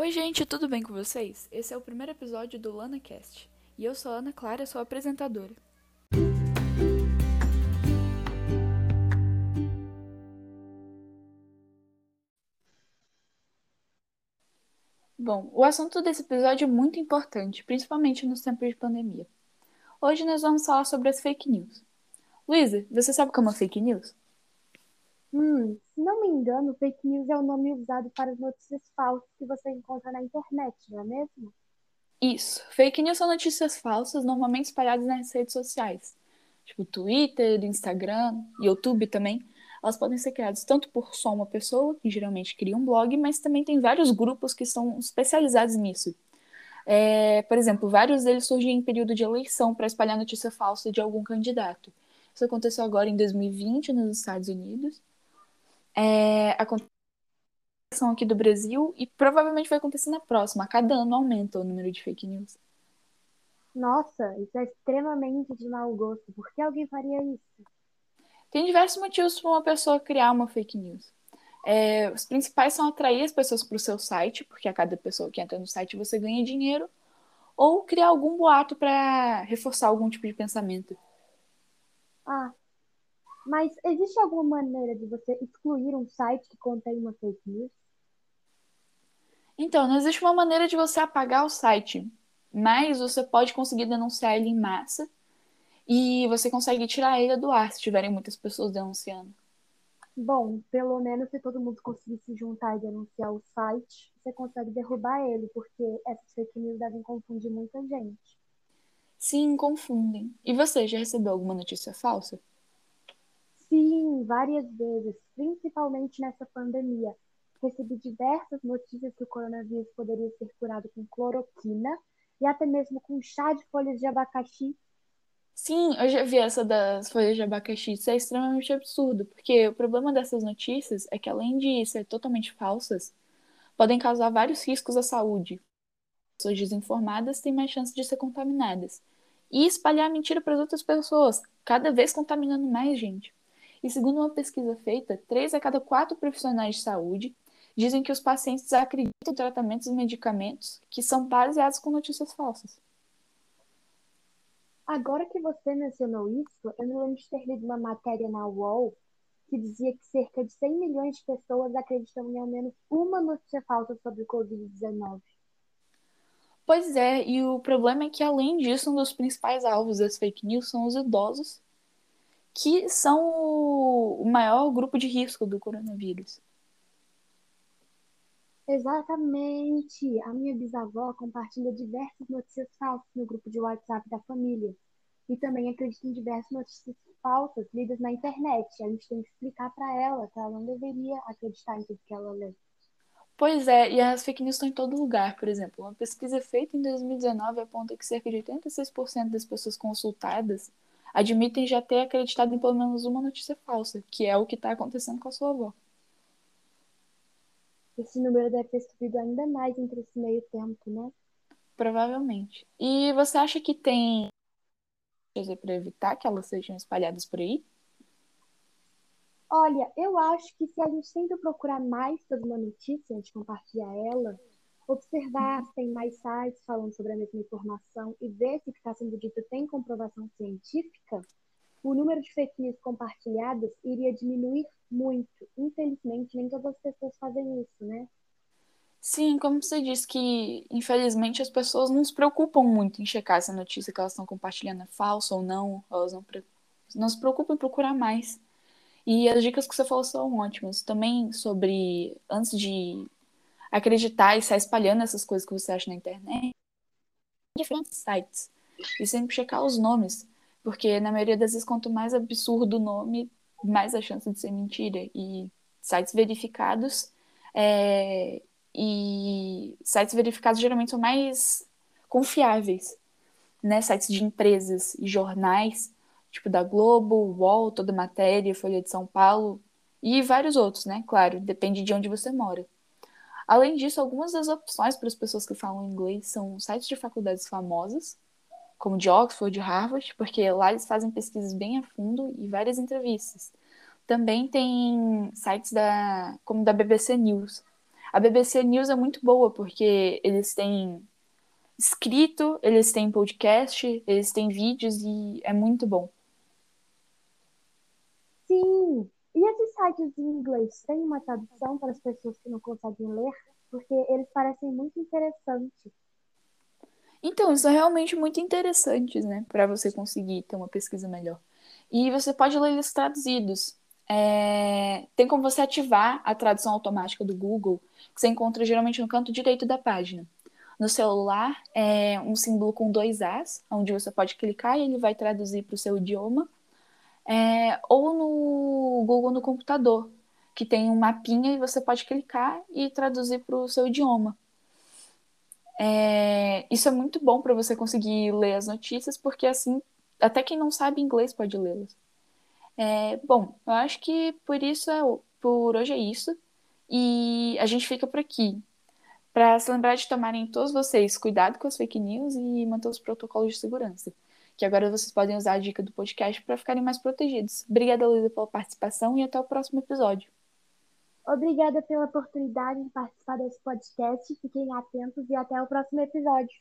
Oi, gente, tudo bem com vocês? Esse é o primeiro episódio do LanaCast e eu sou a Ana Clara, sua apresentadora. Bom, o assunto desse episódio é muito importante, principalmente nos tempos de pandemia. Hoje nós vamos falar sobre as fake news. Luísa, você sabe o que é uma fake news? Hum, se não me engano, fake news é o nome usado para as notícias falsas que você encontra na internet, não é mesmo? Isso. Fake news são notícias falsas, normalmente espalhadas nas redes sociais, tipo Twitter, Instagram, YouTube também. Elas podem ser criadas tanto por só uma pessoa, que geralmente cria um blog, mas também tem vários grupos que são especializados nisso. É, por exemplo, vários deles surgem em período de eleição para espalhar notícia falsa de algum candidato. Isso aconteceu agora em 2020 nos Estados Unidos é, acontece aqui do Brasil e provavelmente vai acontecer na próxima. A cada ano aumenta o número de fake news. Nossa, isso é extremamente de mau gosto. Por que alguém faria isso? Tem diversos motivos para uma pessoa criar uma fake news. É, os principais são atrair as pessoas para o seu site, porque a cada pessoa que entra no site você ganha dinheiro, ou criar algum boato para reforçar algum tipo de pensamento. Mas existe alguma maneira de você excluir um site que contém uma fake news? Então, não existe uma maneira de você apagar o site, mas você pode conseguir denunciar ele em massa e você consegue tirar ele do ar se tiverem muitas pessoas denunciando. Bom, pelo menos se todo mundo conseguir se juntar e denunciar o site, você consegue derrubar ele, porque essas fake news devem confundir muita gente. Sim, confundem. E você já recebeu alguma notícia falsa? Sim, várias vezes, principalmente nessa pandemia. Recebi diversas notícias que o coronavírus poderia ser curado com cloroquina e até mesmo com chá de folhas de abacaxi. Sim, eu já vi essa das folhas de abacaxi. Isso é extremamente absurdo, porque o problema dessas notícias é que, além de ser totalmente falsas, podem causar vários riscos à saúde. Pessoas desinformadas têm mais chance de ser contaminadas. E espalhar mentira para as outras pessoas, cada vez contaminando mais gente. E segundo uma pesquisa feita, três a cada quatro profissionais de saúde dizem que os pacientes acreditam em tratamentos e medicamentos que são baseados com notícias falsas. Agora que você mencionou isso, eu me lembro de ter lido uma matéria na UOL que dizia que cerca de 100 milhões de pessoas acreditam em ao menos uma notícia falsa sobre o Covid-19. Pois é, e o problema é que, além disso, um dos principais alvos das fake news são os idosos que são o maior grupo de risco do coronavírus. Exatamente. A minha bisavó compartilha diversas notícias falsas no grupo de WhatsApp da família. E também acredita em diversas notícias falsas lidas na internet. A gente tem que explicar para ela que ela não deveria acreditar em tudo que ela lê. Pois é, e as fake news estão em todo lugar. Por exemplo, uma pesquisa feita em 2019 aponta que cerca de 86% das pessoas consultadas admitem já ter acreditado em pelo menos uma notícia falsa, que é o que está acontecendo com a sua avó. Esse número deve ter subido ainda mais entre esse meio tempo, né? Provavelmente. E você acha que tem para evitar que elas sejam espalhadas por aí? Olha, eu acho que se a gente sempre procurar mais sobre uma notícia antes de compartilhar ela, observar se tem mais sites falando sobre a mesma informação e ver se o que está sendo dito tem comprovação científica, o número de fake news compartilhadas iria diminuir muito. Infelizmente, nem todas as pessoas fazem isso, né? Sim, como você disse que, infelizmente, as pessoas não se preocupam muito em checar se a notícia que elas estão compartilhando é falsa ou não. Elas não, não se preocupam em procurar mais. E as dicas que você falou são ótimas. Também sobre, antes de acreditar e sair espalhando essas coisas que você acha na internet diferentes sites e sempre checar os nomes, porque na maioria das vezes quanto mais absurdo o nome, mais a chance de ser mentira e sites verificados é, e sites verificados geralmente são mais confiáveis, né? Sites de empresas e jornais, tipo da Globo, UOL, toda matéria, Folha de São Paulo e vários outros, né? Claro, depende de onde você mora. Além disso, algumas das opções para as pessoas que falam inglês são sites de faculdades famosas, como de Oxford, de Harvard, porque lá eles fazem pesquisas bem a fundo e várias entrevistas. Também tem sites da, como da BBC News. A BBC News é muito boa porque eles têm escrito, eles têm podcast, eles têm vídeos e é muito bom. Sim, e esses sites em inglês têm uma tradução para as pessoas que não conseguem ler? Porque eles parecem muito interessantes. Então, é realmente muito interessante, né? Para você conseguir ter uma pesquisa melhor. E você pode ler eles traduzidos. É... Tem como você ativar a tradução automática do Google, que você encontra geralmente no canto direito da página. No celular, é um símbolo com dois As, onde você pode clicar e ele vai traduzir para o seu idioma é, ou no Google no computador, que tem um mapinha e você pode clicar e traduzir para o seu idioma. É, isso é muito bom para você conseguir ler as notícias, porque assim, até quem não sabe inglês pode lê-las. É, bom, eu acho que por isso é, por hoje é isso. E a gente fica por aqui. Para se lembrar de tomarem todos vocês cuidado com as fake news e manter os protocolos de segurança que agora vocês podem usar a dica do podcast para ficarem mais protegidos. Obrigada, Luísa, pela participação e até o próximo episódio. Obrigada pela oportunidade de participar desse podcast. Fiquem atentos e até o próximo episódio.